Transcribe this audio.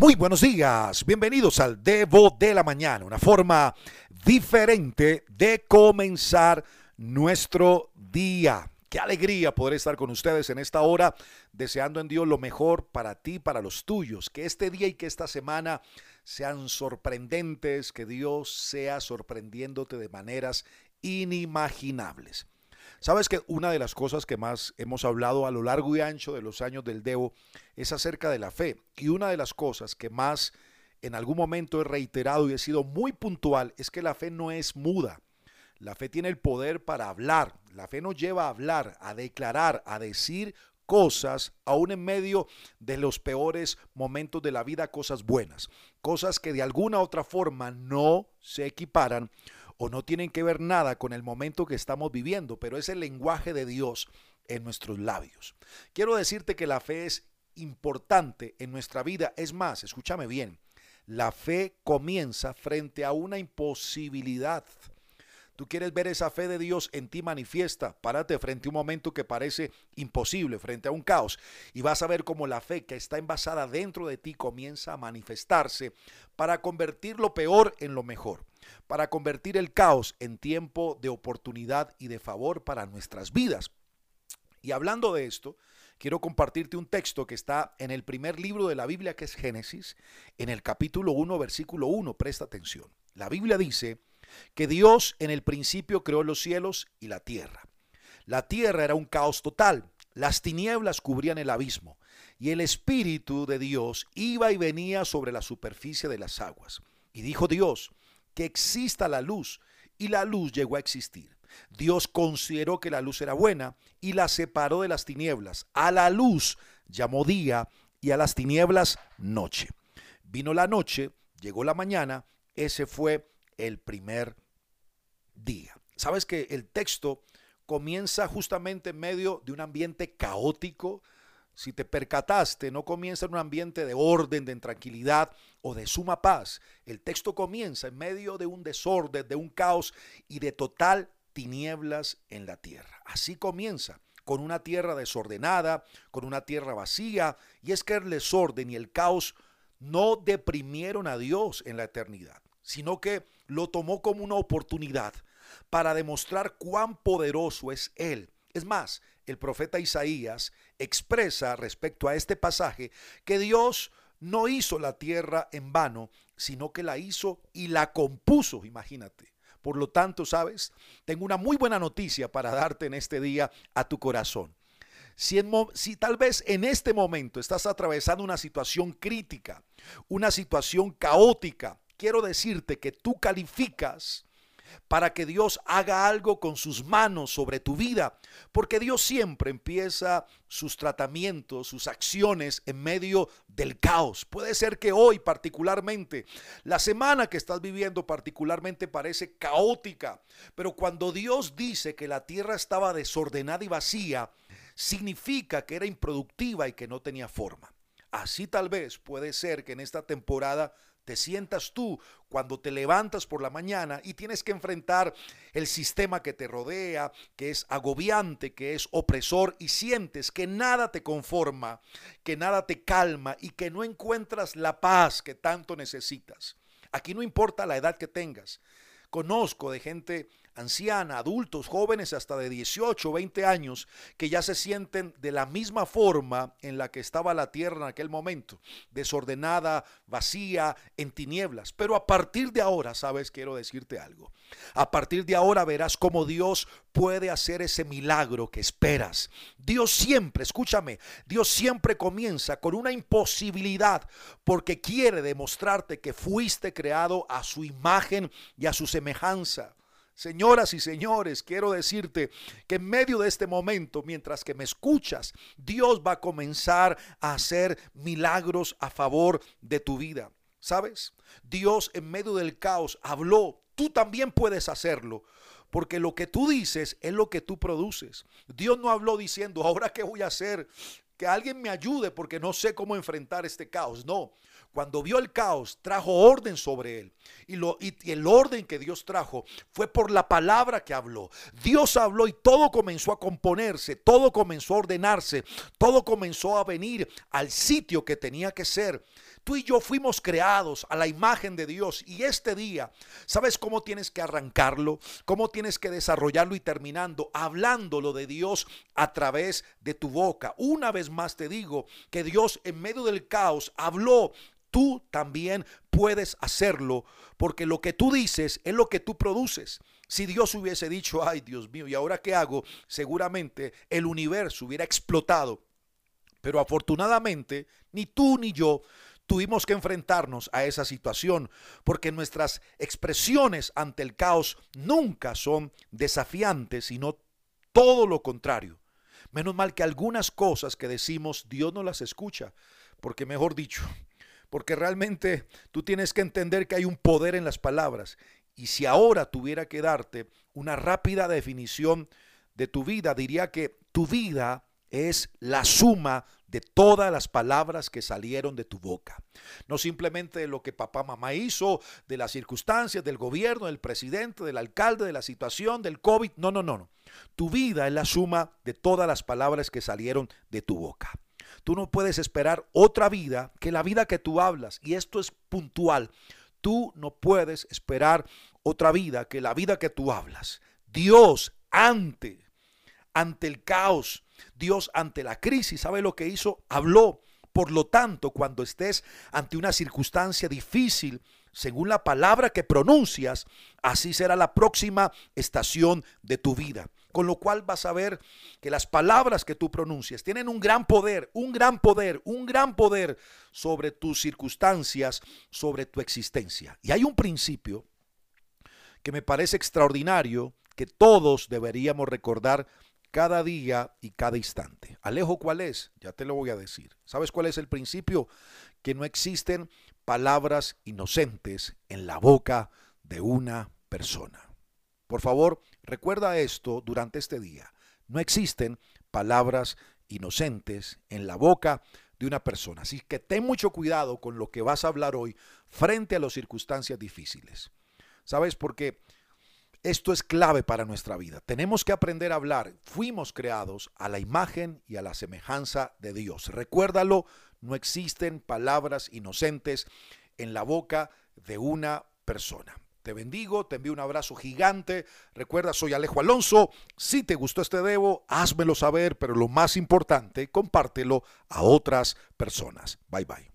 Muy buenos días, bienvenidos al Devo de la Mañana, una forma diferente de comenzar nuestro día. Qué alegría poder estar con ustedes en esta hora, deseando en Dios lo mejor para ti, para los tuyos. Que este día y que esta semana sean sorprendentes, que Dios sea sorprendiéndote de maneras inimaginables. Sabes que una de las cosas que más hemos hablado a lo largo y ancho de los años del Devo es acerca de la fe. Y una de las cosas que más en algún momento he reiterado y he sido muy puntual es que la fe no es muda. La fe tiene el poder para hablar. La fe nos lleva a hablar, a declarar, a decir cosas, aún en medio de los peores momentos de la vida, cosas buenas, cosas que de alguna u otra forma no se equiparan o no tienen que ver nada con el momento que estamos viviendo, pero es el lenguaje de Dios en nuestros labios. Quiero decirte que la fe es importante en nuestra vida. Es más, escúchame bien, la fe comienza frente a una imposibilidad. Tú quieres ver esa fe de Dios en ti manifiesta. Párate frente a un momento que parece imposible, frente a un caos, y vas a ver cómo la fe que está envasada dentro de ti comienza a manifestarse para convertir lo peor en lo mejor para convertir el caos en tiempo de oportunidad y de favor para nuestras vidas. Y hablando de esto, quiero compartirte un texto que está en el primer libro de la Biblia, que es Génesis, en el capítulo 1, versículo 1. Presta atención. La Biblia dice que Dios en el principio creó los cielos y la tierra. La tierra era un caos total. Las tinieblas cubrían el abismo y el Espíritu de Dios iba y venía sobre la superficie de las aguas. Y dijo Dios, que exista la luz y la luz llegó a existir. Dios consideró que la luz era buena y la separó de las tinieblas. A la luz llamó día y a las tinieblas noche. Vino la noche, llegó la mañana, ese fue el primer día. Sabes que el texto comienza justamente en medio de un ambiente caótico, si te percataste, no comienza en un ambiente de orden, de tranquilidad o de suma paz. El texto comienza en medio de un desorden, de un caos y de total tinieblas en la tierra. Así comienza, con una tierra desordenada, con una tierra vacía. Y es que el desorden y el caos no deprimieron a Dios en la eternidad, sino que lo tomó como una oportunidad para demostrar cuán poderoso es Él. Es más, el profeta Isaías expresa respecto a este pasaje que Dios no hizo la tierra en vano, sino que la hizo y la compuso, imagínate. Por lo tanto, sabes, tengo una muy buena noticia para darte en este día a tu corazón. Si, si, tal vez en este momento estás atravesando una situación crítica, una situación caótica, quiero decirte que tú calificas para que Dios haga algo con sus manos sobre tu vida, porque Dios siempre empieza sus tratamientos, sus acciones en medio del caos. Puede ser que hoy particularmente, la semana que estás viviendo particularmente parece caótica, pero cuando Dios dice que la tierra estaba desordenada y vacía, significa que era improductiva y que no tenía forma. Así tal vez puede ser que en esta temporada te sientas tú cuando te levantas por la mañana y tienes que enfrentar el sistema que te rodea, que es agobiante, que es opresor y sientes que nada te conforma, que nada te calma y que no encuentras la paz que tanto necesitas. Aquí no importa la edad que tengas. Conozco de gente anciana, adultos, jóvenes hasta de 18 o 20 años, que ya se sienten de la misma forma en la que estaba la tierra en aquel momento, desordenada, vacía, en tinieblas. Pero a partir de ahora, sabes, quiero decirte algo. A partir de ahora verás cómo Dios puede hacer ese milagro que esperas. Dios siempre, escúchame, Dios siempre comienza con una imposibilidad porque quiere demostrarte que fuiste creado a su imagen y a su semejanza. Señoras y señores, quiero decirte que en medio de este momento, mientras que me escuchas, Dios va a comenzar a hacer milagros a favor de tu vida. ¿Sabes? Dios en medio del caos habló. Tú también puedes hacerlo. Porque lo que tú dices es lo que tú produces. Dios no habló diciendo, ahora qué voy a hacer. Que alguien me ayude porque no sé cómo enfrentar este caos. No, cuando vio el caos, trajo orden sobre él. Y, lo, y, el orden que Dios trajo fue por la palabra que habló. Dios habló y todo comenzó a componerse, todo comenzó a ordenarse, todo comenzó a venir al sitio que tenía que ser. Tú y yo fuimos creados a la imagen de Dios y este día, ¿sabes cómo tienes que arrancarlo? ¿Cómo tienes que desarrollarlo y terminando? Hablándolo de Dios a través de tu boca. Una vez más te digo que Dios en medio del caos habló tú también puedes hacerlo, porque lo que tú dices es lo que tú produces. Si Dios hubiese dicho, ay Dios mío, ¿y ahora qué hago? Seguramente el universo hubiera explotado. Pero afortunadamente, ni tú ni yo tuvimos que enfrentarnos a esa situación, porque nuestras expresiones ante el caos nunca son desafiantes, sino todo lo contrario. Menos mal que algunas cosas que decimos Dios no las escucha, porque mejor dicho, porque realmente tú tienes que entender que hay un poder en las palabras. Y si ahora tuviera que darte una rápida definición de tu vida, diría que tu vida es la suma de todas las palabras que salieron de tu boca. No simplemente de lo que papá, mamá hizo, de las circunstancias, del gobierno, del presidente, del alcalde, de la situación, del COVID. No, no, no. Tu vida es la suma de todas las palabras que salieron de tu boca. Tú no puedes esperar otra vida que la vida que tú hablas. Y esto es puntual. Tú no puedes esperar otra vida que la vida que tú hablas. Dios ante, ante el caos, Dios ante la crisis, ¿sabe lo que hizo? Habló. Por lo tanto, cuando estés ante una circunstancia difícil, según la palabra que pronuncias, así será la próxima estación de tu vida. Con lo cual vas a ver que las palabras que tú pronuncias tienen un gran poder, un gran poder, un gran poder sobre tus circunstancias, sobre tu existencia. Y hay un principio que me parece extraordinario que todos deberíamos recordar cada día y cada instante. Alejo, ¿cuál es? Ya te lo voy a decir. ¿Sabes cuál es el principio? Que no existen palabras inocentes en la boca de una persona. Por favor, recuerda esto durante este día. No existen palabras inocentes en la boca de una persona. Así que ten mucho cuidado con lo que vas a hablar hoy frente a las circunstancias difíciles. ¿Sabes? Porque esto es clave para nuestra vida. Tenemos que aprender a hablar. Fuimos creados a la imagen y a la semejanza de Dios. Recuérdalo, no existen palabras inocentes en la boca de una persona. Te bendigo, te envío un abrazo gigante. Recuerda, soy Alejo Alonso. Si te gustó este debo, házmelo saber, pero lo más importante, compártelo a otras personas. Bye bye.